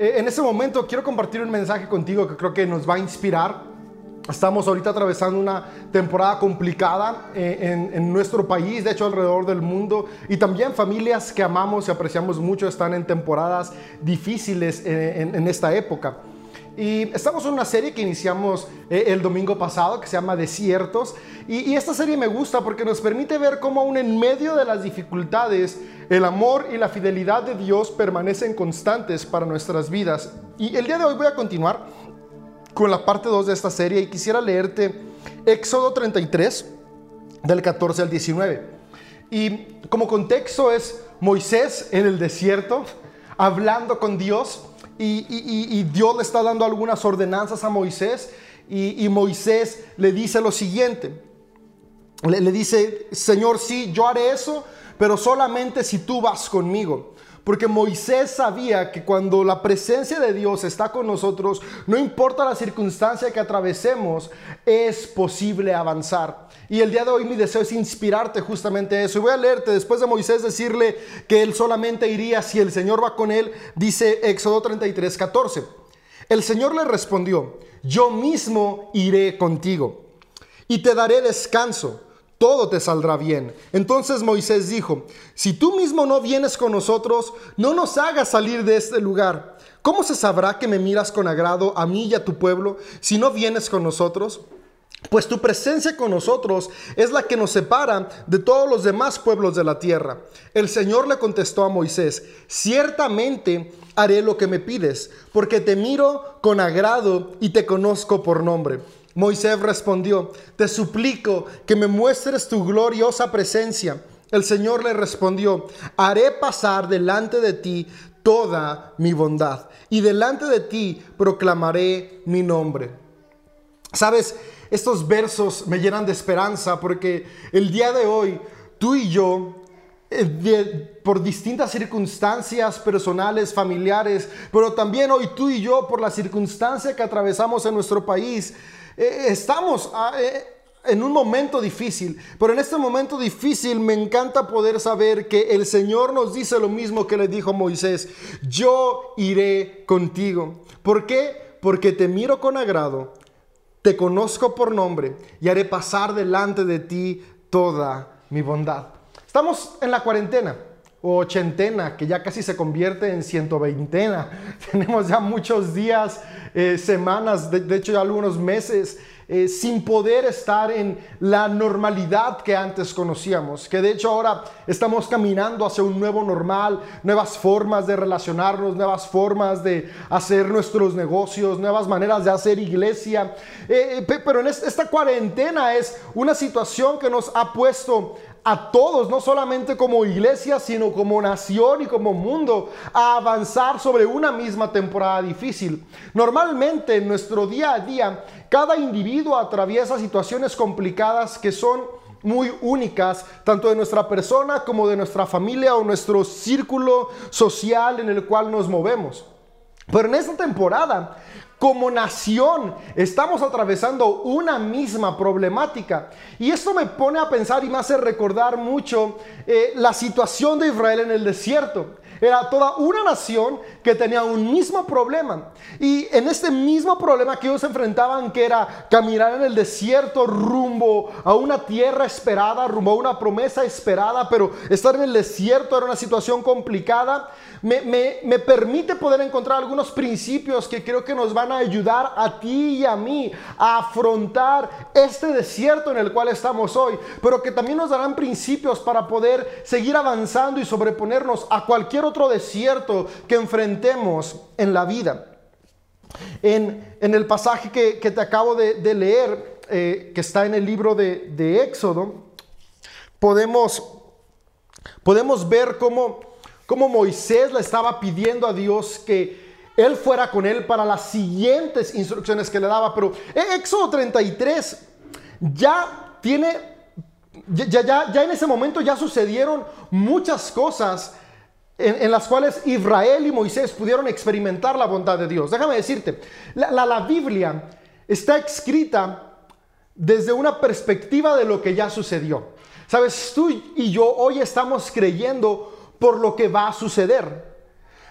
Eh, en este momento quiero compartir un mensaje contigo que creo que nos va a inspirar. Estamos ahorita atravesando una temporada complicada eh, en, nuestro país, de hecho alrededor del mundo, y también familias que amamos y apreciamos mucho están en temporadas difíciles eh, en esta época. Y estamos en una serie que iniciamos el domingo pasado que se llama Desiertos. Y, esta serie me gusta porque nos permite ver cómo aún en medio de las dificultades, el amor y la fidelidad de Dios permanecen constantes para nuestras vidas. Y el día de hoy voy a continuar con la parte 2 de esta serie y quisiera leerte Éxodo 33 del 14 al 19. Y como contexto es Moisés en el desierto hablando con Dios y, Dios le está dando algunas ordenanzas a Moisés y, Moisés le dice lo siguiente. Le, le dice, Señor, sí, yo haré eso, pero solamente si tú vas conmigo. Porque Moisés sabía que cuando la presencia de Dios está con nosotros, no importa la circunstancia que atravesemos, es posible avanzar. Y el día de hoy mi deseo es inspirarte justamente eso. Y voy a leerte después de Moisés decirle que él solamente iría si el Señor va con él, dice Éxodo 33, 14. El Señor le respondió, yo mismo iré contigo y te daré descanso todo te saldrá bien. Entonces Moisés dijo, si tú mismo no vienes con nosotros, no nos hagas salir de este lugar. ¿Cómo se sabrá que me miras con agrado a mí y a tu pueblo si no vienes con nosotros? Pues tu presencia con nosotros es la que nos separa de todos los demás pueblos de la tierra. El Señor le contestó a Moisés, ciertamente haré lo que me pides, porque te miro con agrado y te conozco por nombre. Moisés respondió, te suplico que me muestres tu gloriosa presencia. El Señor le respondió, haré pasar delante de ti toda mi bondad y delante de ti proclamaré mi nombre. Sabes, estos versos me llenan de esperanza porque el día de hoy tú y yo eh, por distintas circunstancias personales, familiares, pero también hoy tú y yo por la circunstancia que atravesamos en nuestro país, eh, estamos ah, eh, en un momento difícil, pero en este momento difícil me encanta poder saber que el Señor nos dice lo mismo que le dijo Moisés, yo iré contigo. ¿Por qué? Porque te miro con agrado, te conozco por nombre y haré pasar delante de ti toda mi bondad. Estamos en la cuarentena ochentena, que ya casi se convierte en ciento veintena. Tenemos ya muchos días, eh, semanas, de, hecho ya algunos meses, eh, sin poder estar en la normalidad que antes conocíamos. Que de hecho ahora estamos caminando hacia un nuevo normal, nuevas formas de relacionarnos, nuevas formas de hacer nuestros negocios, nuevas maneras de hacer iglesia. Eh, pero esta cuarentena es una situación que nos ha puesto a todos, no solamente como iglesia, sino como nación y como mundo, a avanzar sobre una misma temporada difícil. Normalmente en nuestro día a día, cada individuo atraviesa situaciones complicadas que son muy únicas, tanto de nuestra persona como de nuestra familia o nuestro círculo social en el cual nos movemos. Pero en esta temporada como nación estamos atravesando una misma problemática. Y esto me pone a pensar y me hace recordar mucho eh, la situación de Israel en el desierto. Era toda una nación que tenía un mismo problema. Y en este mismo problema que ellos enfrentaban, que era caminar en el desierto rumbo a una tierra esperada, rumbo a una promesa esperada, pero estar en el desierto era una situación complicada, me, me permite poder encontrar algunos principios que creo que nos van a ayudar a ti y a mí a afrontar este desierto en el cual estamos hoy, pero que también nos darán principios para poder seguir avanzando y sobreponernos a cualquier otro desierto que enfrentemos en la vida. En, el pasaje que, te acabo de, leer, eh, que está en el libro de, Éxodo, podemos, podemos ver cómo, cómo Moisés le estaba pidiendo a Dios que él fuera con él para las siguientes instrucciones que le daba. Pero Éxodo 33 ya tiene, ya, ya, ya en ese momento ya sucedieron muchas cosas en, las cuales Israel y Moisés pudieron experimentar la bondad de Dios. Déjame decirte, la, la, Biblia está escrita desde una perspectiva de lo que ya sucedió. Sabes, tú y yo hoy estamos creyendo por lo que va a suceder.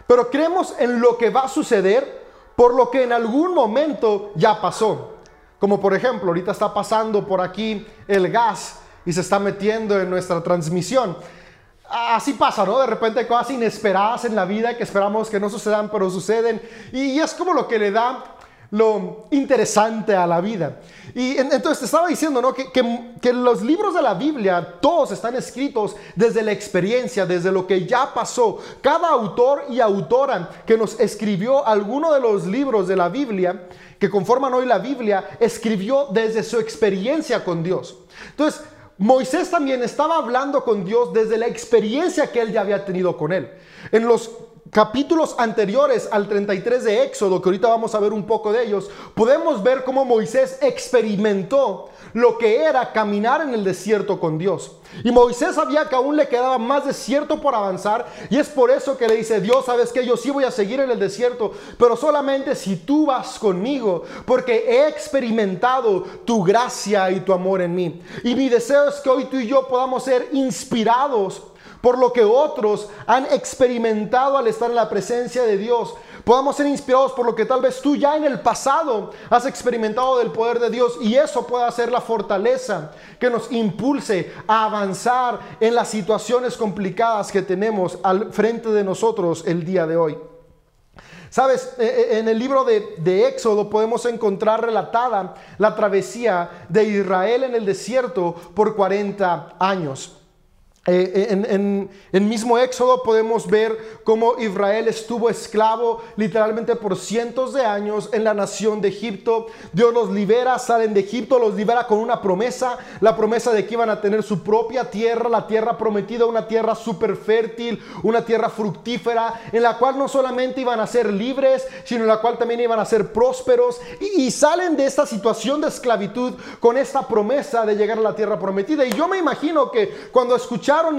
pero creemos en lo que va a suceder por lo que en algún momento ya pasó. Como por ejemplo, ahorita está pasando por aquí el gas y se está metiendo en nuestra transmisión. Así pasa, ¿no? De repente hay cosas inesperadas en la vida que esperamos que no sucedan, pero suceden. Y es como lo que le da lo interesante a la vida. Y entonces te estaba diciendo, ¿no? Que, que, los libros de la Biblia, todos están escritos desde la experiencia, desde lo que ya pasó. Cada autor y autora que nos escribió alguno de los libros de la Biblia, que conforman hoy la Biblia, escribió desde su experiencia con Dios. Entonces, Moisés también estaba hablando con Dios desde la experiencia que él ya había tenido con él. En los capítulos anteriores al 33 de Éxodo, que ahorita vamos a ver un poco de ellos, podemos ver cómo Moisés experimentó lo que era caminar en el desierto con Dios. Y Moisés sabía que aún le quedaba más desierto por avanzar y es por eso que le dice, Dios, sabes que yo sí voy a seguir en el desierto, pero solamente si tú vas conmigo, porque he experimentado tu gracia y tu amor en mí. Y mi deseo es que hoy tú y yo podamos ser inspirados por lo que otros han experimentado al estar en la presencia de Dios. Podamos ser inspirados por lo que tal vez tú ya en el pasado has experimentado del poder de Dios y eso pueda ser la fortaleza que nos impulse a avanzar en las situaciones complicadas que tenemos al frente de nosotros el día de hoy. Sabes, e, e, en el libro de, de, Éxodo podemos encontrar relatada la travesía de Israel en el desierto por 40 años. Eh, en, en, mismo Éxodo podemos ver cómo Israel estuvo esclavo literalmente por cientos de años en la nación de Egipto. Dios los libera, salen de Egipto, los libera con una promesa, la promesa de que iban a tener su propia tierra, la tierra prometida, una tierra súper fértil, una tierra fructífera, en la cual no solamente iban a ser libres, sino en la cual también iban a ser prósperos. Y, y salen de esta situación de esclavitud con esta promesa de llegar a la tierra prometida. Y yo me imagino que cuando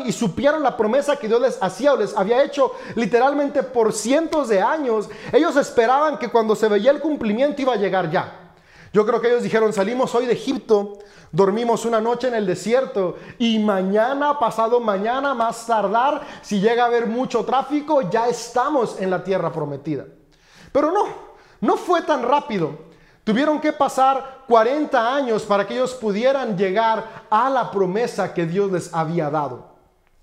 y supieron la promesa que Dios les hacía o les había hecho literalmente por cientos de años, ellos esperaban que cuando se veía el cumplimiento iba a llegar ya. Yo creo que ellos dijeron, salimos hoy de Egipto, dormimos una noche en el desierto y mañana, pasado mañana, más tardar, si llega a haber mucho tráfico, ya estamos en la tierra prometida. Pero no, no fue tan rápido. Tuvieron que pasar 40 años para que ellos pudieran llegar a la promesa que Dios les había dado.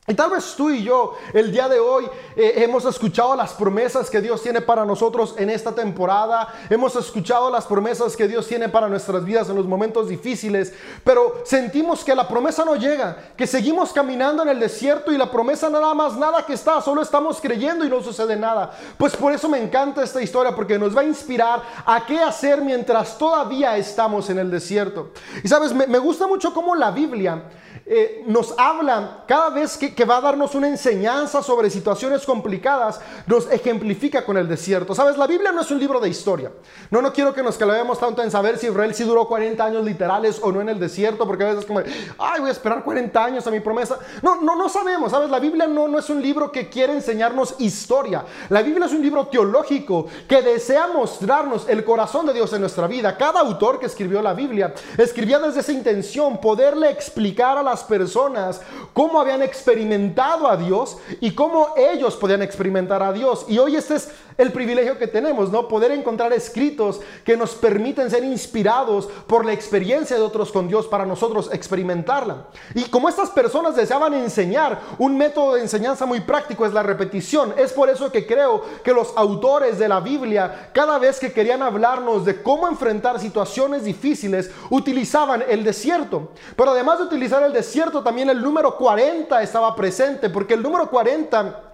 Y tal vez tú y yo el día de hoy eh, hemos escuchado las promesas que Dios tiene para nosotros en esta temporada, hemos escuchado las promesas que Dios tiene para nuestras vidas en los momentos difíciles, pero sentimos que la promesa no llega, que seguimos caminando en el desierto y la promesa nada más, nada que está, solo estamos creyendo y no sucede nada. Pues por eso me encanta esta historia, porque nos va a inspirar a qué hacer mientras todavía estamos en el desierto. Y sabes, me, me gusta mucho cómo la Biblia eh, nos habla cada vez que, va a darnos una enseñanza sobre situaciones complicadas, nos ejemplifica con el desierto. Sabes, la Biblia no es un libro de historia. No, no quiero que nos clavemos tanto en saber si Israel sí duró 40 años literales o no en el desierto, porque a veces como, ay, voy a esperar 40 años a mi promesa. No, no, no sabemos, ¿sabes? La Biblia no, no es un libro que quiere enseñarnos historia. La Biblia es un libro teológico que desea mostrarnos el corazón de Dios en nuestra vida. Cada autor que escribió la Biblia escribía desde esa intención, poderle explicar a las personas cómo habían experimentado a Dios y cómo ellos podían experimentar a Dios. Y hoy este es el privilegio que tenemos, ¿no? Poder encontrar escritos que nos permiten ser inspirados por la experiencia de otros con Dios para nosotros experimentarla. Y como estas personas deseaban enseñar, un método de enseñanza muy práctico es la repetición. Es por eso que creo que los autores de la Biblia, cada vez que querían hablarnos de cómo enfrentar situaciones difíciles, utilizaban el desierto. Pero además de utilizar el desierto, también el número 40 estaba presente, porque el número 40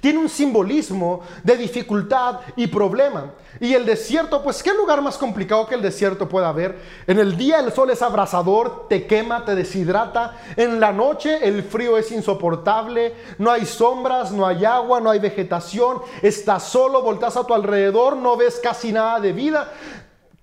tiene un simbolismo de dificultad y problema. Y el desierto, pues qué lugar más complicado que el desierto puede haber. En el día el sol es abrasador, te quema, te deshidrata. En la noche el frío es insoportable, no hay sombras, no hay agua, no hay vegetación, estás solo, voltas a tu alrededor, no ves casi nada de vida.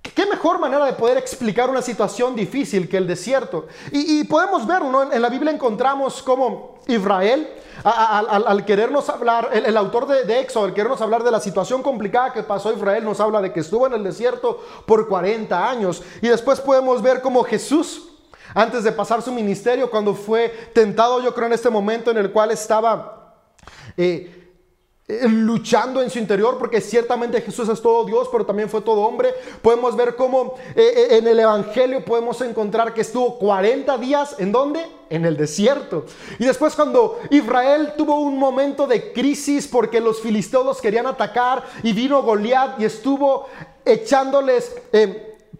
¿Qué mejor manera de poder explicar una situación difícil que el desierto? Y, podemos verlo, En la Biblia encontramos como Israel, al, querernos hablar, el, autor de, de Éxodo, al querernos hablar de la situación complicada que pasó Israel, nos habla de que estuvo en el desierto por 40 años. Y después podemos ver como Jesús, antes de pasar su ministerio, cuando fue tentado, yo creo en este momento en el cual estaba... Eh, luchando en su interior, porque ciertamente Jesús es todo Dios, pero también fue todo hombre. Podemos ver cómo eh, en el Evangelio podemos encontrar que estuvo 40 días, ¿en dónde? En el desierto. Y después cuando Israel tuvo un momento de crisis porque los filisteos querían atacar y vino Goliat y estuvo echándoles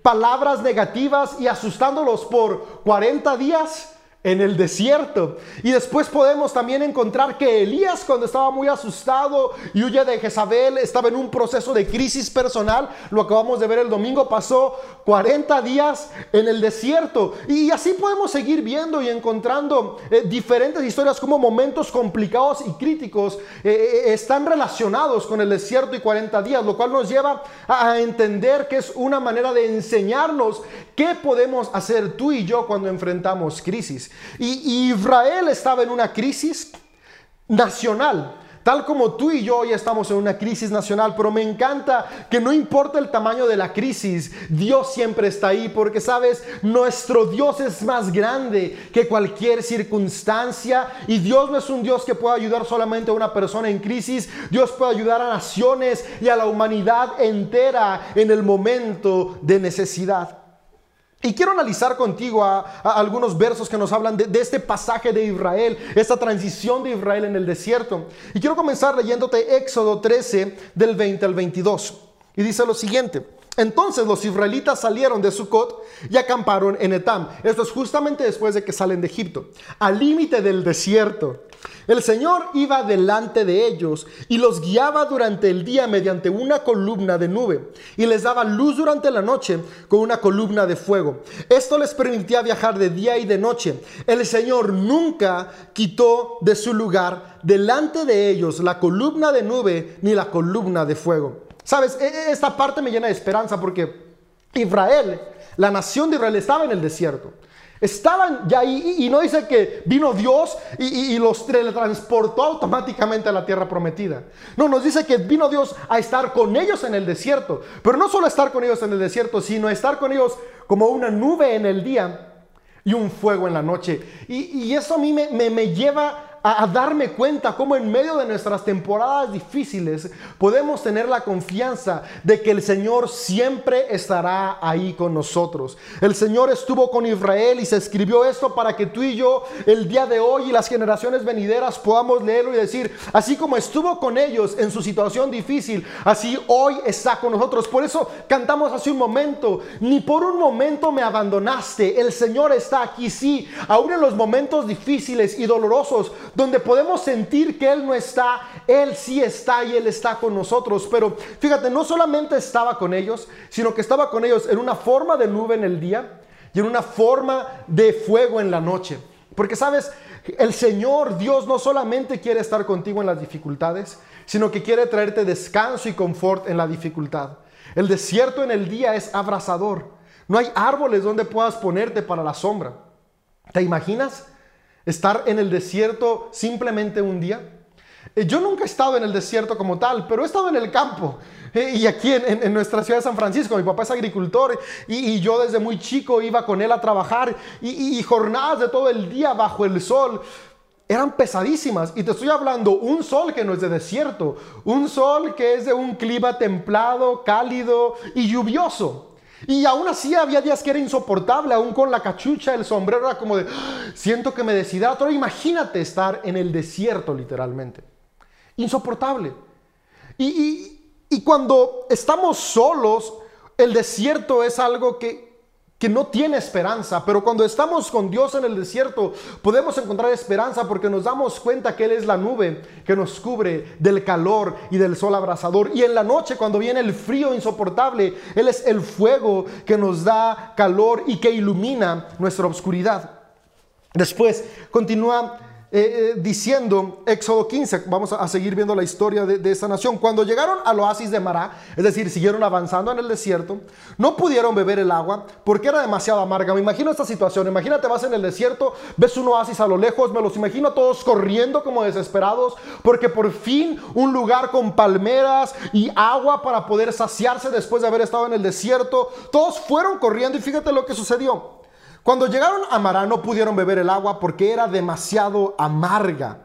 palabras negativas y asustándolos por 40 días en el desierto. Y después podemos también encontrar que Elías cuando estaba muy asustado y huye de Jezabel, estaba en un proceso de crisis personal. Lo acabamos de ver el domingo, pasó 40 días en el desierto. Y así podemos seguir viendo y encontrando eh, diferentes historias como momentos complicados y críticos eh, eh, están relacionados con el desierto y 40 días, lo cual nos lleva a entender que es una manera de enseñarnos qué podemos hacer tú y yo cuando enfrentamos crisis. Y, Israel estaba en una crisis nacional. Tal como tú y yo hoy estamos en una crisis nacional, pero me encanta que no importa el tamaño de la crisis, Dios siempre está ahí, porque sabes, nuestro Dios es más grande que cualquier circunstancia y Dios no es un Dios que pueda ayudar solamente a una persona en crisis, Dios puede ayudar a naciones y a la humanidad entera en el momento de necesidad. Y quiero analizar contigo algunos versos que nos hablan de, de, este pasaje de Israel, esta transición de Israel en el desierto. Y quiero comenzar leyéndote Éxodo 13 del 20 al 22. Y dice lo siguiente. Entonces los israelitas salieron de Sucot y acamparon en Etam. Esto es justamente después de que salen de Egipto, al límite del desierto. El Señor iba delante de ellos y los guiaba durante el día mediante una columna de nube y les daba luz durante la noche con una columna de fuego. Esto les permitía viajar de día y de noche. El Señor nunca quitó de su lugar delante de ellos la columna de nube ni la columna de fuego. Sabes, e, e, esta parte me llena de esperanza porque Israel, la nación de Israel estaba en el desierto. Estaban ya ahí y no dice que vino Dios y, los transportó automáticamente a la tierra prometida. No, nos dice que vino Dios a estar con ellos en el desierto. Pero no solo estar con ellos en el desierto, sino estar con ellos como una nube en el día y un fuego en la noche. Y, eso a mí me lleva a, darme cuenta cómo en medio de nuestras temporadas difíciles podemos tener la confianza de que el Señor siempre estará ahí con nosotros. El Señor estuvo con Israel y se escribió esto para que tú y yo el día de hoy y las generaciones venideras podamos leerlo y decir, así como estuvo con ellos en su situación difícil, así hoy está con nosotros. Por eso cantamos hace un momento, ni por un momento me abandonaste, el Señor está aquí, sí, aún en los momentos difíciles y dolorosos, donde podemos sentir que Él no está, Él sí está y Él está con nosotros. Pero fíjate, no solamente estaba con ellos, sino que estaba con ellos en una forma de nube en el día y en una forma de fuego en la noche. Porque sabes, el Señor Dios no solamente quiere estar contigo en las dificultades, sino que quiere traerte descanso y confort en la dificultad. El desierto en el día es abrasador. No hay árboles donde puedas ponerte para la sombra. ¿Te imaginas? Estar en el desierto simplemente un día. Eh, yo nunca he estado en el desierto como tal, pero he estado en el campo. Eh, y aquí en, nuestra ciudad de San Francisco, mi papá es agricultor y, yo desde muy chico iba con él a trabajar y, jornadas de todo el día bajo el sol eran pesadísimas. Y te estoy hablando un sol que no es de desierto, un sol que es de un clima templado, cálido y lluvioso. Y aún así había días que era insoportable, aún con la cachucha, el sombrero, era como de, ah, siento que me deshidrato. Imagínate estar en el desierto literalmente. Insoportable. Y, y cuando estamos solos, el desierto es algo que, que no tiene esperanza, pero cuando estamos con Dios en el desierto podemos encontrar esperanza porque nos damos cuenta que Él es la nube que nos cubre del calor y del sol abrasador. Y en la noche cuando viene el frío insoportable, Él es el fuego que nos da calor y que ilumina nuestra oscuridad. Después continúa eh, eh, diciendo, Éxodo 15, vamos a, seguir viendo la historia de, de, esta nación, cuando llegaron al oasis de Mará, es decir, siguieron avanzando en el desierto, no pudieron beber el agua porque era demasiado amarga. Me imagino esta situación, imagínate vas en el desierto, ves un oasis a lo lejos, me los imagino todos corriendo como desesperados porque por fin un lugar con palmeras y agua para poder saciarse después de haber estado en el desierto, todos fueron corriendo y fíjate lo que sucedió. Cuando llegaron a Mará no pudieron beber el agua porque era demasiado amarga.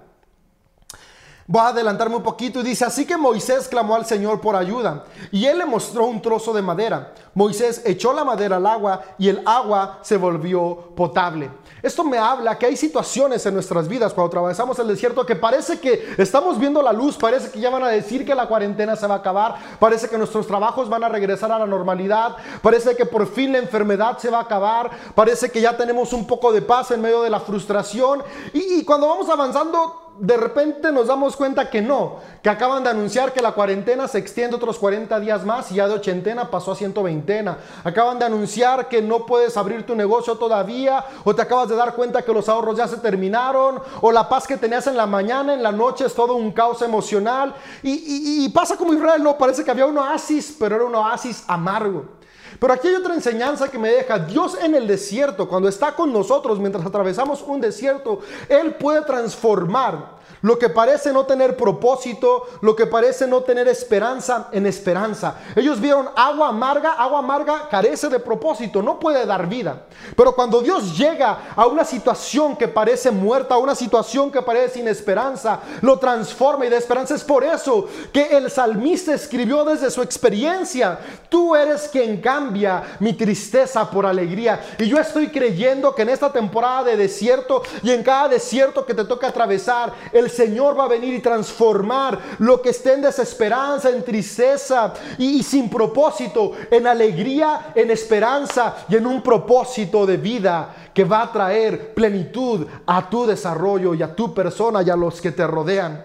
Voy a adelantarme un poquito y dice, así que Moisés clamó al Señor por ayuda y él le mostró un trozo de madera. Moisés echó la madera al agua y el agua se volvió potable. Esto me habla que hay situaciones en nuestras vidas cuando atravesamos el desierto que parece que estamos viendo la luz, parece que ya van a decir que la cuarentena se va a acabar, parece que nuestros trabajos van a regresar a la normalidad, parece que por fin la enfermedad se va a acabar, parece que ya tenemos un poco de paz en medio de la frustración y, y cuando vamos avanzando de repente nos damos cuenta que no, que acaban de anunciar que la cuarentena se extiende otros 40 días más y ya de ochentena pasó a 120. Acaban de anunciar que no puedes abrir tu negocio todavía o te acabas de dar cuenta que los ahorros ya se terminaron o la paz que tenías en la mañana, en la noche es todo un caos emocional. Y, y pasa como Israel, no, parece que había un oasis, pero era un oasis amargo. Pero aquí hay otra enseñanza que me deja. Dios en el desierto, cuando está con nosotros mientras atravesamos un desierto, Él puede transformar lo que parece no tener propósito, lo que parece no tener esperanza en esperanza. Ellos vieron agua amarga, agua amarga carece de propósito, no puede dar vida. Pero cuando Dios llega a una situación que parece muerta, a una situación que parece sin esperanza, lo transforma y de esperanza. Es por eso que el salmista escribió desde su experiencia, tú eres quien cambia mi tristeza por alegría. Y yo estoy creyendo que en esta temporada de desierto y en cada desierto que te toca atravesar, el el Señor va a venir y transformar lo que esté en desesperanza, en tristeza y, sin propósito, en alegría, en esperanza y en un propósito de vida que va a traer plenitud a tu desarrollo y a tu persona y a los que te rodean.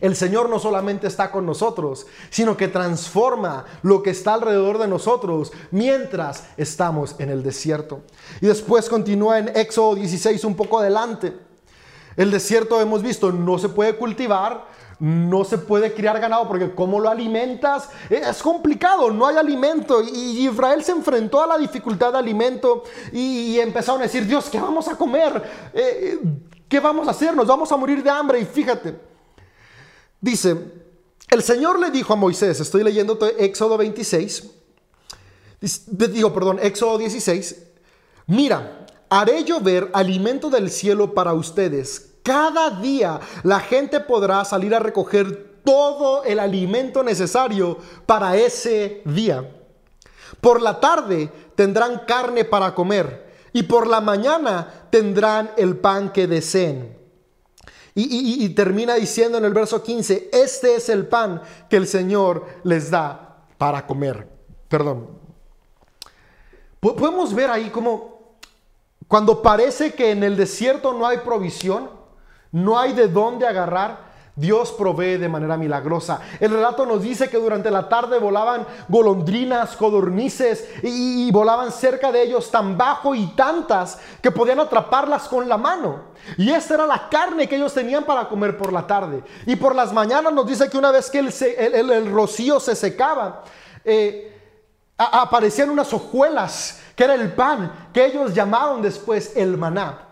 El Señor no solamente está con nosotros, sino que transforma lo que está alrededor de nosotros mientras estamos en el desierto. Y después continúa en Éxodo 16 un poco adelante. El desierto hemos visto, no se puede cultivar, no se puede criar ganado porque ¿cómo lo alimentas? Es complicado, no hay alimento. Y Israel se enfrentó a la dificultad de alimento y, empezaron a decir, Dios, ¿qué vamos a comer? Eh, ¿Qué vamos a hacer? Nos vamos a morir de hambre. Y fíjate, dice, el Señor le dijo a Moisés, estoy leyendo Éxodo 26, digo, perdón, Éxodo 16, mira, haré llover alimento del cielo para ustedes cada día la gente podrá salir a recoger todo el alimento necesario para ese día. Por la tarde tendrán carne para comer y por la mañana tendrán el pan que deseen. Y, termina diciendo en el verso 15, este es el pan que el Señor les da para comer. Perdón. Podemos ver ahí como cuando parece que en el desierto no hay provisión, no hay de dónde agarrar. Dios provee de manera milagrosa. El relato nos dice que durante la tarde volaban golondrinas, codornices y, volaban cerca de ellos tan bajo y tantas que podían atraparlas con la mano. Y esta era la carne que ellos tenían para comer por la tarde. Y por las mañanas nos dice que una vez que el, rocío se secaba, eh, aparecían unas hojuelas, que era el pan, que ellos llamaron después el maná.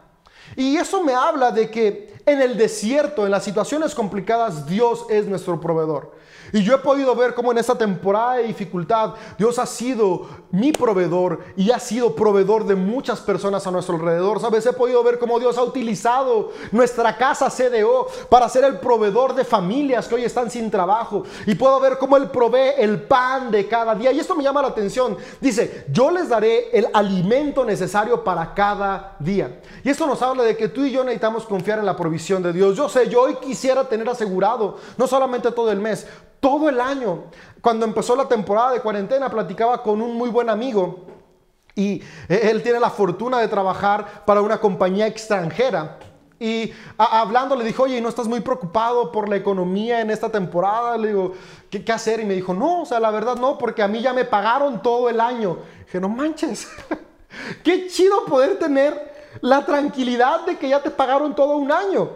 Y eso me habla de que en el desierto, en las situaciones complicadas, Dios es nuestro proveedor. Y yo he podido ver cómo en esta temporada de dificultad Dios ha sido mi proveedor y ha sido proveedor de muchas personas a nuestro alrededor. Sabes, he podido ver cómo Dios ha utilizado nuestra casa CDO para ser el proveedor de familias que hoy están sin trabajo. Y puedo ver cómo Él provee el pan de cada día. Y esto me llama la atención. Dice, yo les daré el alimento necesario para cada día. Y esto nos habla de que tú y yo necesitamos confiar en la provisión de Dios. Yo sé, yo hoy quisiera tener asegurado, no solamente todo el mes, todo el año. Cuando empezó la temporada de cuarentena, platicaba con un muy buen amigo y él tiene la fortuna de trabajar para una compañía extranjera. Y hablando le dijo, oye, ¿no estás muy preocupado por la economía en esta temporada? Le digo, ¿qué, ¿qué, hacer? Y me dijo, no, o sea, la verdad no, porque a mí ya me pagaron todo el año. dije, no manches, qué chido poder tener la tranquilidad de que ya te pagaron todo un año.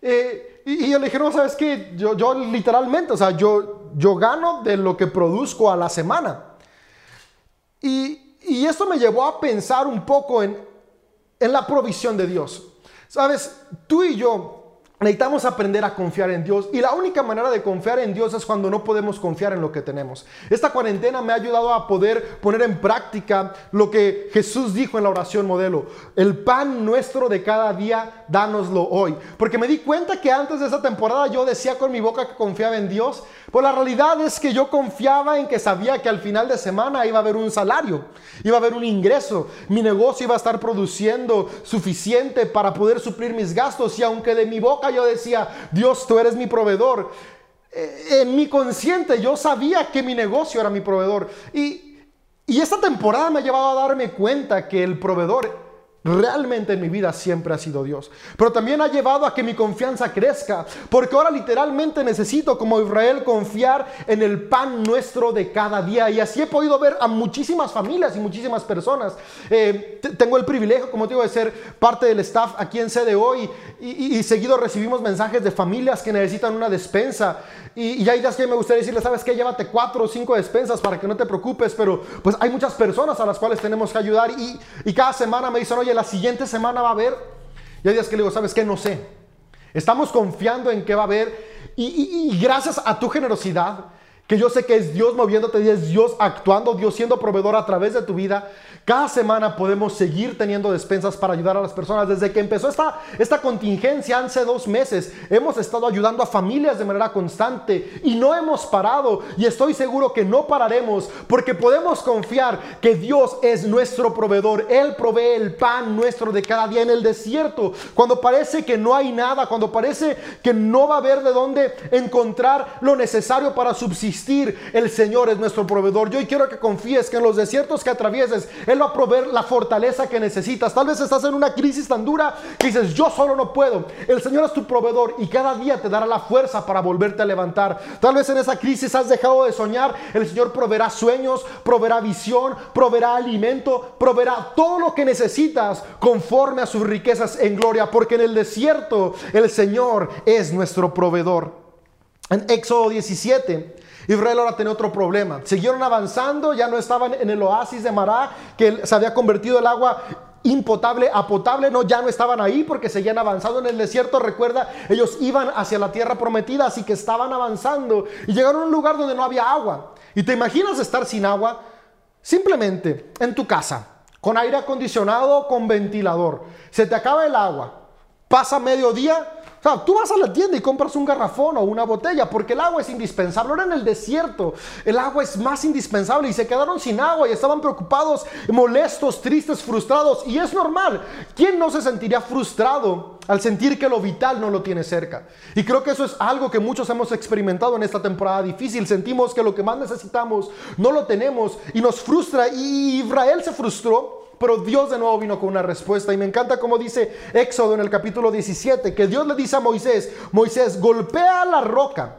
Eh, y, yo le dije, ¿sabes qué? Yo, yo literalmente, o sea, yo, yo gano de lo que produzco a la semana. Y, y esto me llevó a pensar un poco en, en la provisión de Dios. Sabes, tú y yo Necesitamos aprender a confiar en Dios y la única manera de confiar en Dios es cuando no podemos confiar en lo que tenemos. Esta cuarentena me ha ayudado a poder poner en práctica lo que Jesús dijo en la oración modelo. El pan nuestro de cada día, dánoslo hoy. Porque me di cuenta que antes de esa temporada yo decía con mi boca que confiaba en Dios, pues la realidad es que yo confiaba en que sabía que al final de semana iba a haber un salario, iba a haber un ingreso, mi negocio iba a estar produciendo suficiente para poder suplir mis gastos y aunque de mi boca yo decía, Dios, tú eres mi proveedor. Eh, en mi consciente yo sabía que mi negocio era mi proveedor. Y, y esta temporada me ha llevado a darme cuenta que el proveedor Realmente en mi vida siempre ha sido Dios. Pero también ha llevado a que mi confianza crezca. Porque ahora literalmente necesito como Israel confiar en el pan nuestro de cada día. Y así he podido ver a muchísimas familias y muchísimas personas. Eh, tengo el privilegio, como te digo, de ser parte del staff aquí en hoy. Y, y, seguido recibimos mensajes de familias que necesitan una despensa. Y, y hay días que me gustaría decirles, ¿sabes qué? Llévate cuatro o cinco despensas para que no te preocupes. Pero pues hay muchas personas a las cuales tenemos que ayudar. Y, y cada semana me dicen, oye, la siguiente semana va a haber. Y hay días que le digo, ¿sabes qué? No sé. Estamos confiando en que va a haber. Y, gracias a tu generosidad, que yo sé que es Dios moviéndote, es Dios actuando, Dios siendo proveedor a través de tu vida, cada semana podemos seguir teniendo despensas para ayudar a las personas. Desde que empezó esta, esta contingencia hace dos meses, hemos estado ayudando a familias de manera constante y no hemos parado. Y estoy seguro que no pararemos porque podemos confiar que Dios es nuestro proveedor. Él provee el pan nuestro de cada día en el desierto. Cuando parece que no hay nada, cuando parece que no va a haber de dónde encontrar lo necesario para subsistir, el Señor es nuestro proveedor. Yo quiero que confíes que en los desiertos que atravieses, él va a proveer la fortaleza que necesitas. Tal vez estás en una crisis tan dura que dices, yo solo no puedo. El Señor es tu proveedor y cada día te dará la fuerza para volverte a levantar. Tal vez en esa crisis has dejado de soñar. El Señor proveerá sueños, proveerá visión, proveerá alimento, proveerá todo lo que necesitas conforme a sus riquezas en gloria. Porque en el desierto el Señor es nuestro proveedor. En Éxodo 17 Israel ahora tenía otro problema. Siguieron avanzando, ya no estaban en el oasis de Mará, que se había convertido el agua impotable a potable, no, ya no estaban ahí porque seguían avanzando en el desierto. Recuerda, ellos iban hacia la tierra prometida, así que estaban avanzando y llegaron a un lugar donde no había agua. ¿Y te imaginas estar sin agua? Simplemente en tu casa, con aire acondicionado, con ventilador. Se te acaba el agua, pasa mediodía o sea, tú vas a la tienda y compras un garrafón o una botella porque el agua es indispensable. Ahora en el desierto el agua es más indispensable y se quedaron sin agua y estaban preocupados, molestos, tristes, frustrados. Y es normal. ¿Quién no se sentiría frustrado al sentir que lo vital no lo tiene cerca? Y creo que eso es algo que muchos hemos experimentado en esta temporada difícil. Sentimos que lo que más necesitamos no lo tenemos y nos frustra. Y Israel se frustró pero Dios de nuevo vino con una respuesta. Y me encanta como dice Éxodo en el capítulo 17, que Dios le dice a Moisés, Moisés, golpea la roca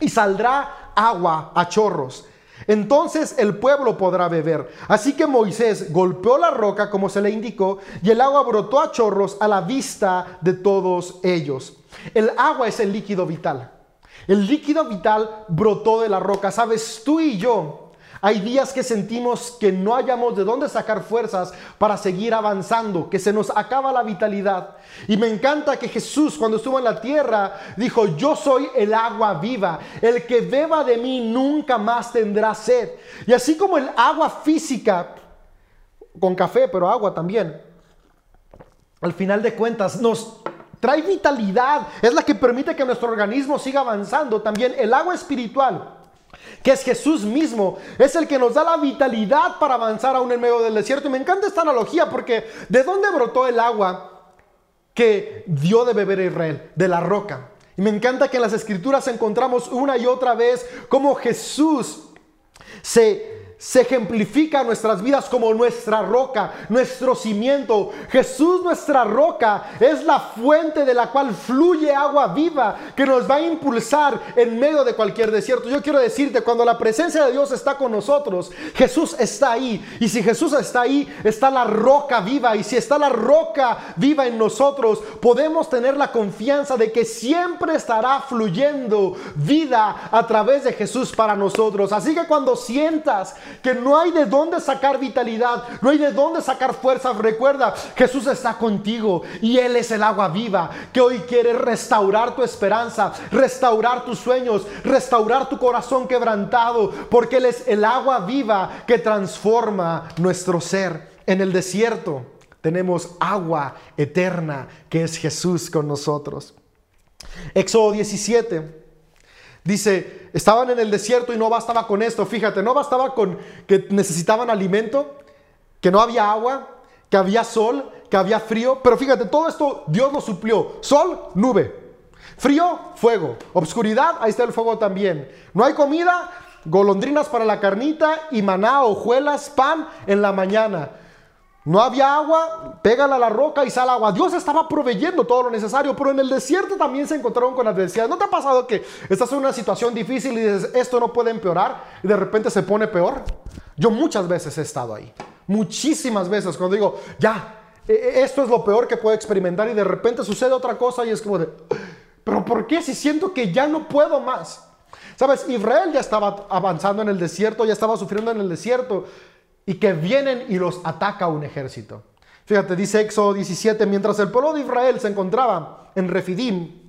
y saldrá agua a chorros. Entonces el pueblo podrá beber. Así que Moisés golpeó la roca como se le indicó y el agua brotó a chorros a la vista de todos ellos. El agua es el líquido vital. El líquido vital brotó de la roca. Sabes, tú y yo hay días que sentimos que no hayamos de dónde sacar fuerzas para seguir avanzando, que se nos acaba la vitalidad. Y me encanta que Jesús cuando estuvo en la tierra dijo, yo soy el agua viva, el que beba de mí nunca más tendrá sed. Y así como el agua física, con café, pero agua también, al final de cuentas nos trae vitalidad, es la que permite que nuestro organismo siga avanzando. También el agua espiritual que es Jesús mismo, es el que nos da la vitalidad para avanzar aún en medio del desierto. Y me encanta esta analogía porque ¿de dónde brotó el agua que dio de beber a Israel? De la roca. Y me encanta que en las escrituras encontramos una y otra vez cómo Jesús se se ejemplifica nuestras vidas como nuestra roca, nuestro cimiento. Jesús, nuestra roca, es la fuente de la cual fluye agua viva que nos va a impulsar en medio de cualquier desierto. Yo quiero decirte, cuando la presencia de Dios está con nosotros, Jesús está ahí. Y si Jesús está ahí, está la roca viva. Y si está la roca viva en nosotros, podemos tener la confianza de que siempre estará fluyendo vida a través de Jesús para nosotros. Así que cuando sientas que no hay de dónde sacar vitalidad, no hay de dónde sacar fuerza, recuerda, Jesús está contigo y Él es el agua viva que hoy quiere restaurar tu esperanza, restaurar tus sueños, restaurar tu corazón quebrantado, porque Él es el agua viva que transforma nuestro ser. En el desierto tenemos agua eterna que es Jesús con nosotros. Éxodo 17 dice, estaban en el desierto y no bastaba con esto, fíjate, no bastaba con que necesitaban alimento, que no había agua, que había sol, que había frío, pero fíjate, todo esto Dios lo suplió. Sol, nube. Frío, fuego. Obscuridad, ahí está el fuego también. No hay comida, golondrinas para la carnita y maná, hojuelas, pan en la mañana. No había agua, pégala a la roca y sal agua. Dios estaba proveyendo todo lo necesario, pero en el desierto también se encontraron con adversidad. ¿No te ha pasado que estás en una situación difícil y dices, esto no puede empeorar y de repente se pone peor? Yo muchas veces he estado ahí, muchísimas veces cuando digo, ya, e, e, esto es lo peor que puedo experimentar y de repente sucede otra cosa y es como de, pero ¿por qué si siento que ya no puedo más? Sabes, Israel ya estaba avanzando en el desierto, ya estaba sufriendo en el desierto y que vienen y los ataca un ejército. Fíjate, dice Éxodo 17, mientras el pueblo de Israel se encontraba en Refidim,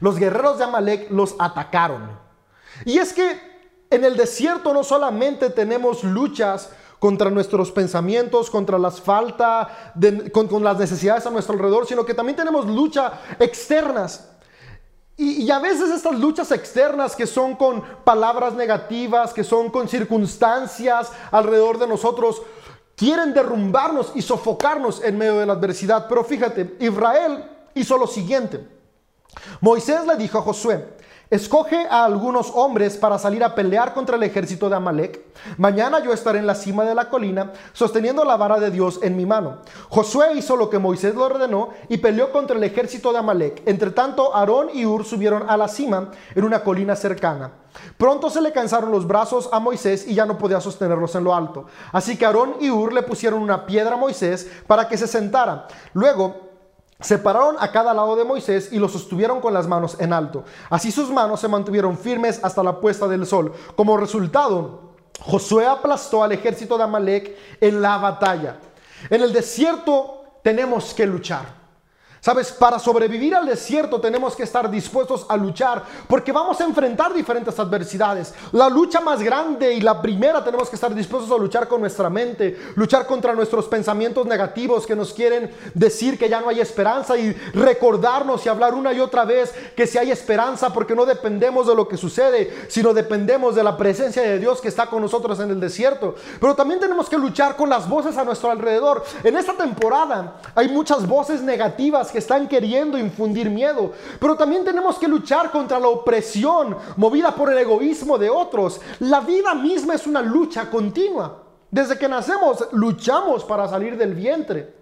los guerreros de Amalek los atacaron. Y es que en el desierto no solamente tenemos luchas contra nuestros pensamientos, contra las faltas, con, con, las necesidades a nuestro alrededor, sino que también tenemos luchas externas. Y, a veces estas luchas externas que son con palabras negativas, que son con circunstancias alrededor de nosotros, quieren derrumbarnos y sofocarnos en medio de la adversidad. Pero fíjate, Israel hizo lo siguiente. Moisés le dijo a Josué, Escoge a algunos hombres para salir a pelear contra el ejército de Amalek. Mañana yo estaré en la cima de la colina, sosteniendo la vara de Dios en mi mano. Josué hizo lo que Moisés le ordenó y peleó contra el ejército de Amalek. Entre tanto, Aarón y Ur subieron a la cima en una colina cercana. Pronto se le cansaron los brazos a Moisés y ya no podía sostenerlos en lo alto. Así que Aarón y Ur le pusieron una piedra a Moisés para que se sentara. Luego Separaron a cada lado de Moisés y lo sostuvieron con las manos en alto. Así sus manos se mantuvieron firmes hasta la puesta del sol. Como resultado, Josué aplastó al ejército de Amalek en la batalla. En el desierto tenemos que luchar. Sabes, para sobrevivir al desierto tenemos que estar dispuestos a luchar porque vamos a enfrentar diferentes adversidades. La lucha más grande y la primera tenemos que estar dispuestos a luchar con nuestra mente, luchar contra nuestros pensamientos negativos que nos quieren decir que ya no hay esperanza y recordarnos y hablar una y otra vez que si hay esperanza porque no dependemos de lo que sucede, sino dependemos de la presencia de Dios que está con nosotros en el desierto. Pero también tenemos que luchar con las voces a nuestro alrededor. En esta temporada hay muchas voces negativas que están queriendo infundir miedo. Pero también tenemos que luchar contra la opresión movida por el egoísmo de otros. La vida misma es una lucha continua. Desde que nacemos luchamos para salir del vientre.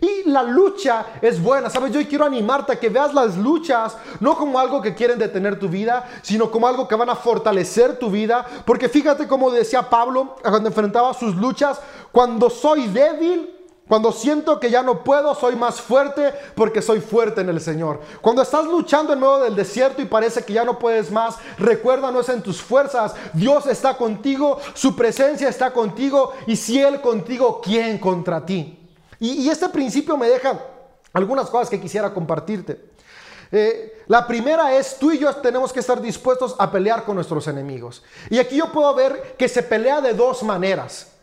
Y la lucha es buena, ¿sabes? Yo quiero animarte a que veas las luchas no como algo que quieren detener tu vida, sino como algo que van a fortalecer tu vida. Porque fíjate como decía Pablo cuando enfrentaba sus luchas, cuando soy débil, cuando siento que ya no puedo, soy más fuerte porque soy fuerte en el Señor. Cuando estás luchando en medio del desierto y parece que ya no puedes más, recuerda, no es en tus fuerzas. Dios está contigo, su presencia está contigo y si Él contigo, ¿quién contra ti? Y, este principio me deja algunas cosas que quisiera compartirte. Eh, la primera es, tú y yo tenemos que estar dispuestos a pelear con nuestros enemigos. Y aquí yo puedo ver que se pelea de dos maneras.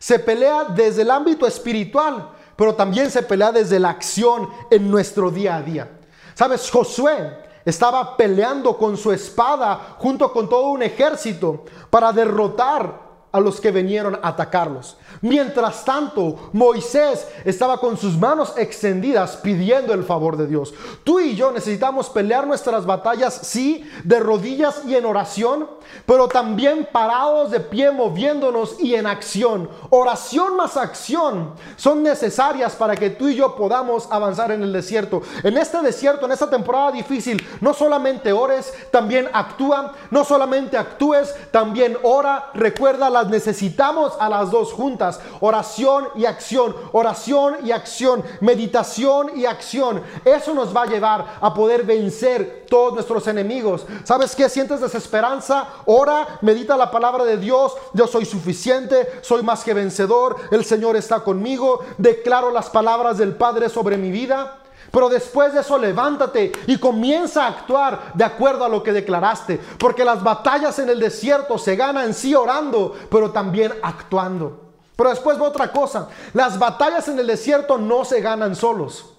Se pelea desde el ámbito espiritual, pero también se pelea desde la acción en nuestro día a día. ¿Sabes? Josué estaba peleando con su espada junto con todo un ejército para derrotar a los que vinieron a atacarlos. Mientras tanto, Moisés estaba con sus manos extendidas pidiendo el favor de Dios. Tú y yo necesitamos pelear nuestras batallas, sí, de rodillas y en oración, pero también parados de pie, moviéndonos y en acción. Oración más acción son necesarias para que tú y yo podamos avanzar en el desierto. En este desierto, en esta temporada difícil, no solamente ores, también actúa, no solamente actúes, también ora, recuerda la necesitamos a las dos juntas. Oración y acción, oración y acción, meditación y acción. Eso nos va a llevar a poder vencer todos nuestros enemigos. ¿Sabes qué? Sientes desesperanza, ora, medita la palabra de Dios. Yo soy suficiente, soy más que vencedor. El Señor está conmigo. Declaro las palabras del Padre sobre mi vida. Pero después de eso levántate y comienza a actuar de acuerdo a lo que declaraste. Porque las batallas en el desierto se ganan sí orando, pero también actuando. Pero después va otra cosa. Las batallas en el desierto no se ganan solos.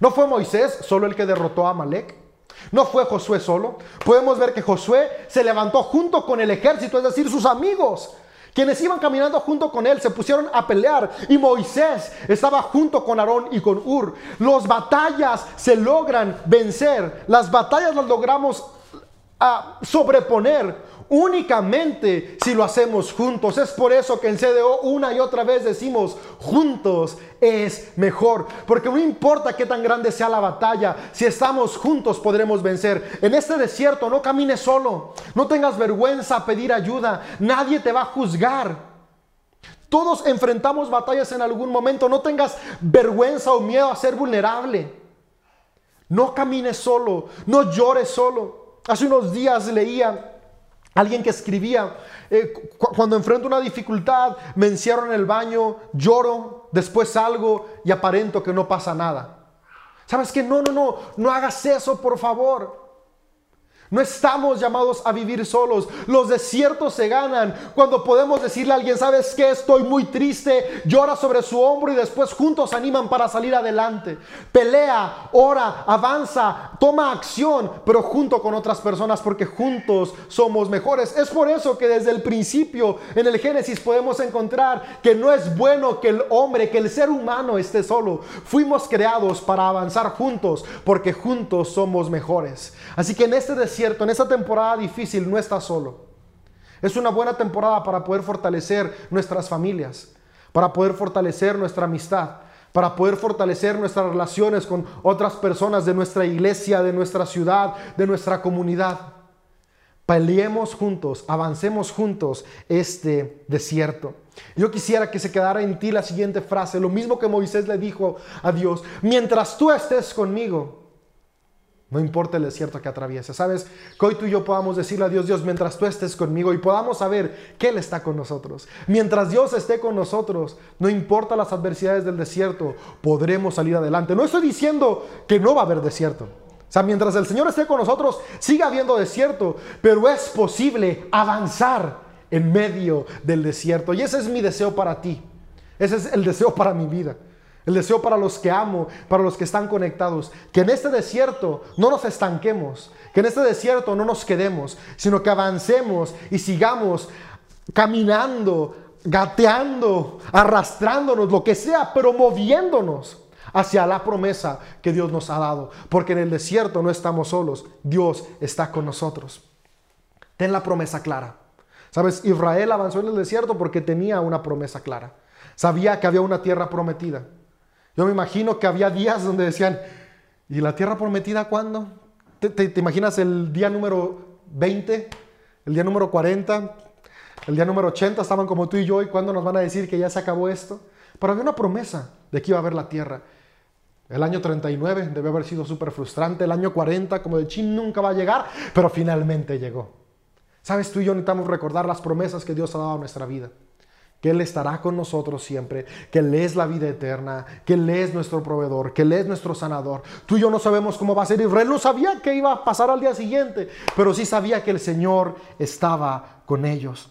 ¿No fue Moisés solo el que derrotó a Amalek? ¿No fue Josué solo? Podemos ver que Josué se levantó junto con el ejército, es decir, sus amigos. Quienes iban caminando junto con él se pusieron a pelear y Moisés estaba junto con Aarón y con Ur. Las batallas se logran vencer, las batallas las logramos a sobreponer únicamente si lo hacemos juntos. Es por eso que en CDO una y otra vez decimos, juntos es mejor. Porque no importa qué tan grande sea la batalla, si estamos juntos podremos vencer. En este desierto no camines solo, no tengas vergüenza a pedir ayuda, nadie te va a juzgar. Todos enfrentamos batallas en algún momento, no tengas vergüenza o miedo a ser vulnerable. No camines solo, no llores solo. Hace unos días leía alguien que escribía, eh, cuando enfrento una dificultad, me encierro en el baño, lloro, después salgo y aparento que no pasa nada. ¿Sabes qué? No, no, no, no hagas eso, por favor. No estamos llamados a vivir solos. Los desiertos se ganan cuando podemos decirle a alguien, ¿sabes qué? Estoy muy triste. Llora sobre su hombro y después juntos animan para salir adelante. Pelea, ora, avanza, toma acción, pero junto con otras personas porque juntos somos mejores. Es por eso que desde el principio en el Génesis podemos encontrar que no es bueno que el hombre, que el ser humano esté solo. Fuimos creados para avanzar juntos porque juntos somos mejores. Así que en este desierto en esta temporada difícil no estás solo. Es una buena temporada para poder fortalecer nuestras familias, para poder fortalecer nuestra amistad, para poder fortalecer nuestras relaciones con otras personas de nuestra iglesia, de nuestra ciudad, de nuestra comunidad. Peleemos juntos, avancemos juntos este desierto. Yo quisiera que se quedara en ti la siguiente frase, lo mismo que Moisés le dijo a Dios, mientras tú estés conmigo, no importa el desierto que atraviesa. Sabes que hoy tú y yo podamos decirle a Dios, Dios, mientras tú estés conmigo y podamos saber que Él está con nosotros. Mientras Dios esté con nosotros, no importa las adversidades del desierto, podremos salir adelante. No estoy diciendo que no va a haber desierto. O sea, mientras el Señor esté con nosotros, siga habiendo desierto, pero es posible avanzar en medio del desierto. Y ese es mi deseo para ti. Ese es el deseo para mi vida. El deseo para los que amo, para los que están conectados, que en este desierto no nos estanquemos, que en este desierto no nos quedemos, sino que avancemos y sigamos caminando, gateando, arrastrándonos, lo que sea, pero moviéndonos hacia la promesa que Dios nos ha dado. Porque en el desierto no estamos solos, Dios está con nosotros. Ten la promesa clara. Sabes, Israel avanzó en el desierto porque tenía una promesa clara. Sabía que había una tierra prometida. Yo me imagino que había días donde decían, ¿y la tierra prometida cuándo? ¿Te, imaginas el día número 20, el día número 40, el día número 80? Estaban como tú y yo, ¿y cuándo nos van a decir que ya se acabó esto? Pero había una promesa de que iba a haber la tierra. El año 39 debe haber sido súper frustrante, el año 40 como de chin nunca va a llegar, pero finalmente llegó. Sabes, tú y yo necesitamos recordar las promesas que Dios ha dado a nuestra vida que Él estará con nosotros siempre, que Él es la vida eterna, que Él es nuestro proveedor, que Él es nuestro sanador. Tú y yo no sabemos cómo va a ser Israel, no sabía que iba a pasar al día siguiente, pero sí sabía que el Señor estaba con ellos.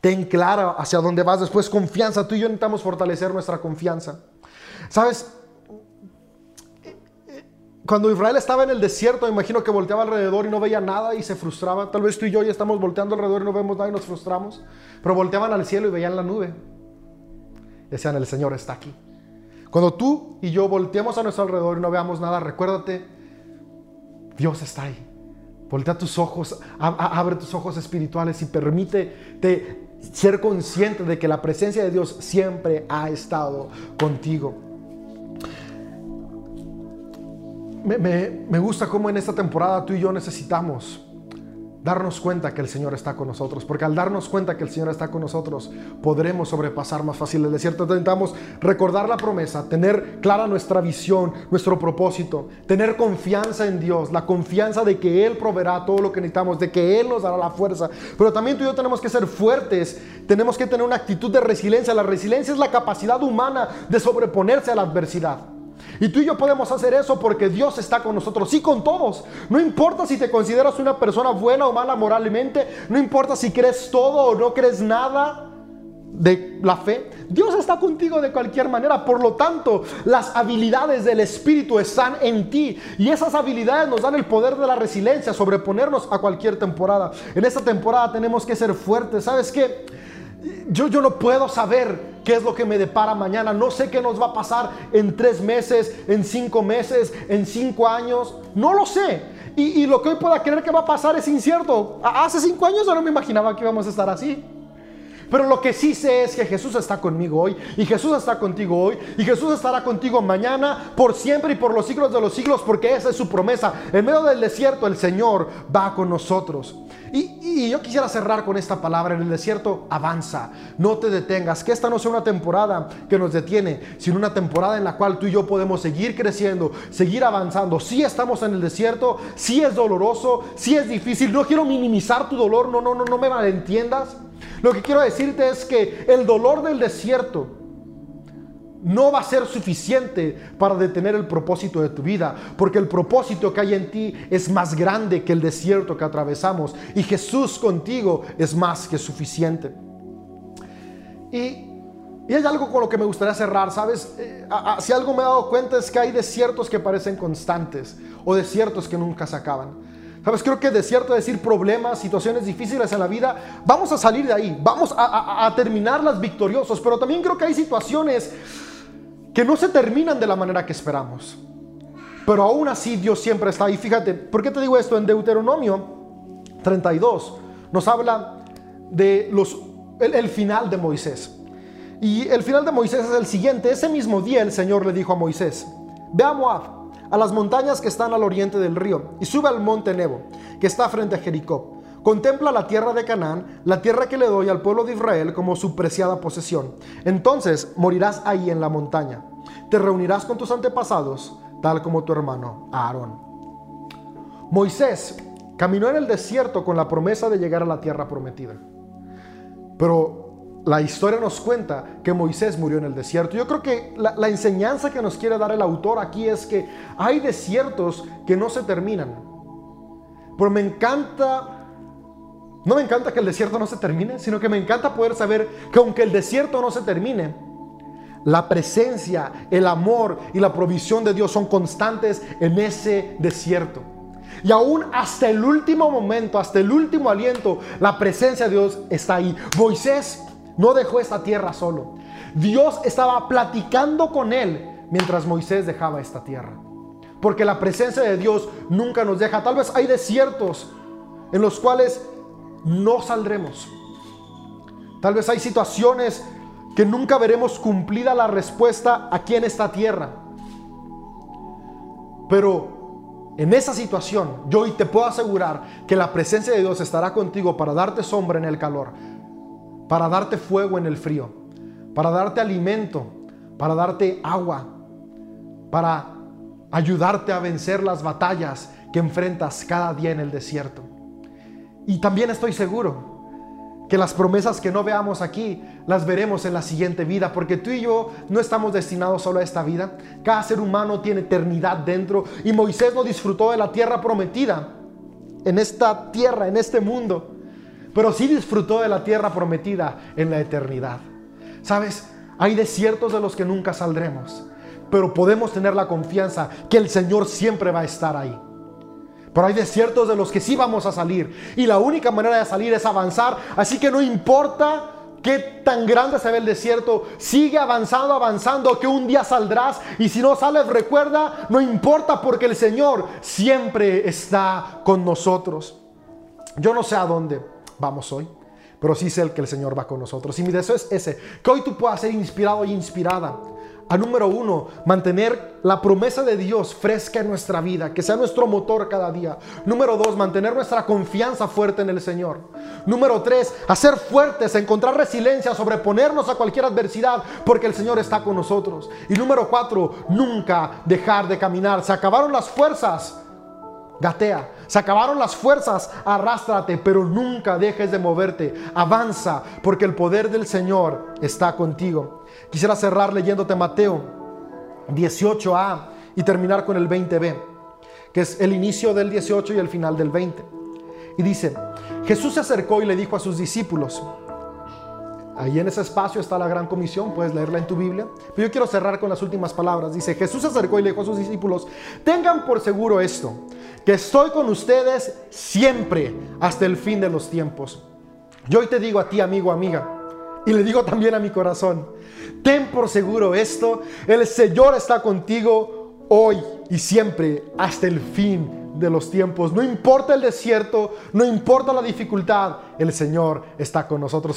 Ten clara hacia dónde vas después, confianza. Tú y yo necesitamos fortalecer nuestra confianza. ¿Sabes? Cuando Israel estaba en el desierto, me imagino que volteaba alrededor y no veía nada y se frustraba. Tal vez tú y yo ya estamos volteando alrededor y no vemos nada y nos frustramos. Pero volteaban al cielo y veían la nube. Decían, el Señor está aquí. Cuando tú y yo volteamos a nuestro alrededor y no veamos nada, recuérdate, Dios está ahí. Voltea tus ojos, abre tus ojos espirituales y permítete ser consciente de que la presencia de Dios siempre ha estado contigo. Me, gusta cómo en esta temporada tú y yo necesitamos darnos cuenta que el Señor está con nosotros, porque al darnos cuenta que el Señor está con nosotros, podremos sobrepasar más fácil el desierto. Intentamos recordar la promesa, tener clara nuestra visión, nuestro propósito, tener confianza en Dios, la confianza de que Él proveerá todo lo que necesitamos, de que Él nos dará la fuerza. Pero también tú y yo tenemos que ser fuertes, tenemos que tener una actitud de resiliencia. La resiliencia es la capacidad humana de sobreponerse a la adversidad. Y tú y yo podemos hacer eso porque Dios está con nosotros, sí con todos. No importa si te consideras una persona buena o mala moralmente, no importa si crees todo o no crees nada de la fe, Dios está contigo de cualquier manera. Por lo tanto, las habilidades del Espíritu están en ti. Y esas habilidades nos dan el poder de la resiliencia, sobreponernos a cualquier temporada. En esta temporada tenemos que ser fuertes. ¿Sabes qué? Yo, yo no puedo saber qué es lo que me depara mañana. No sé qué nos va a pasar en tres meses, en cinco meses, en cinco años. No lo sé. Y, y lo que hoy pueda creer que va a pasar es incierto. Hace cinco años yo no me imaginaba que íbamos a estar así. Pero lo que sí sé es que Jesús está conmigo hoy y Jesús está contigo hoy y Jesús estará contigo mañana por siempre y por los siglos de los siglos porque esa es su promesa. En medio del desierto el Señor va con nosotros. Y, yo quisiera cerrar con esta palabra, en el desierto avanza, no te detengas, que esta no sea una temporada que nos detiene, sino una temporada en la cual tú y yo podemos seguir creciendo, seguir avanzando. Si estamos en el desierto, si es doloroso, si es difícil, no quiero minimizar tu dolor, no, no, no, no me malentiendas. Lo que quiero decirte es que el dolor del desierto no va a ser suficiente para detener el propósito de tu vida, porque el propósito que hay en ti es más grande que el desierto que atravesamos y Jesús contigo es más que suficiente. Y, hay algo con lo que me gustaría cerrar, ¿sabes? Eh, si algo me he dado cuenta es que hay desiertos que parecen constantes o desiertos que nunca se acaban. Sabes, creo que de cierto decir problemas, situaciones difíciles en la vida, vamos a salir de ahí, vamos a terminarlas victoriosos, pero también creo que hay situaciones que no se terminan de la manera que esperamos. Pero aún así Dios siempre está ahí. Fíjate, ¿por qué te digo esto? En Deuteronomio 32 nos habla de los, el, el final de Moisés. Y el final de Moisés es el siguiente. Ese mismo día el Señor le dijo a Moisés, ve a Moab a las montañas que están al oriente del río, y sube al monte Nebo, que está frente a Jericó. Contempla la tierra de Canaán, la tierra que le doy al pueblo de Israel como su preciada posesión. Entonces morirás ahí en la montaña. Te reunirás con tus antepasados, tal como tu hermano Aarón. Moisés caminó en el desierto con la promesa de llegar a la tierra prometida. Pero la historia nos cuenta que Moisés murió en el desierto. Yo creo que la, enseñanza que nos quiere dar el autor aquí es que hay desiertos que no se terminan. Pero me encanta, no me encanta que el desierto no se termine, sino que me encanta poder saber que aunque el desierto no se termine, la presencia, el amor y la provisión de Dios son constantes en ese desierto. Y aún hasta el último momento, hasta el último aliento, la presencia de Dios está ahí. Moisés no dejó esta tierra solo. Dios estaba platicando con él mientras Moisés dejaba esta tierra. Porque la presencia de Dios nunca nos deja. Tal vez hay desiertos en los cuales no saldremos. Tal vez hay situaciones que nunca veremos cumplida la respuesta aquí en esta tierra. Pero en esa situación, yo hoy te puedo asegurar que la presencia de Dios estará contigo para darte sombra en el calor, para darte fuego en el frío, para darte alimento, para darte agua, para ayudarte a vencer las batallas que enfrentas cada día en el desierto. Y también estoy seguro que las promesas que no veamos aquí las veremos en la siguiente vida, porque tú y yo no estamos destinados solo a esta vida. Cada ser humano tiene eternidad dentro y Moisés no disfrutó de la tierra prometida en esta tierra, en este mundo pero sí disfrutó de la tierra prometida en la eternidad. ¿Sabes? Hay desiertos de los que nunca saldremos, pero podemos tener la confianza que el Señor siempre va a estar ahí. Pero hay desiertos de los que sí vamos a salir y la única manera de salir es avanzar, así que no importa qué tan grande se ve el desierto, sigue avanzando, avanzando, que un día saldrás y si no sales recuerda, no importa porque el Señor siempre está con nosotros. Yo no sé a dónde vamos hoy, pero sí sé el que el Señor va con nosotros. Y mi deseo es ese, que hoy tú puedas ser inspirado y inspirada a número uno, mantener la promesa de Dios fresca en nuestra vida, que sea nuestro motor cada día. Número dos, mantener nuestra confianza fuerte en el Señor. Número tres, hacer fuertes, encontrar resiliencia, sobreponernos a cualquier adversidad, porque el Señor está con nosotros. Y número cuatro, nunca dejar de caminar. Se acabaron las fuerzas. Gatea, se acabaron las fuerzas, arrástrate, pero nunca dejes de moverte. Avanza, porque el poder del Señor está contigo. Quisiera cerrar leyéndote Mateo 18a y terminar con el 20b, que es el inicio del 18 y el final del 20. Y dice, Jesús se acercó y le dijo a sus discípulos, Ahí en ese espacio está la gran comisión, puedes leerla en tu Biblia. Pero yo quiero cerrar con las últimas palabras. Dice, Jesús se acercó y le dijo a sus discípulos, tengan por seguro esto, que estoy con ustedes siempre hasta el fin de los tiempos. Yo hoy te digo a ti, amigo, amiga, y le digo también a mi corazón, ten por seguro esto, el Señor está contigo hoy y siempre hasta el fin de los tiempos. No importa el desierto, no importa la dificultad, el Señor está con nosotros.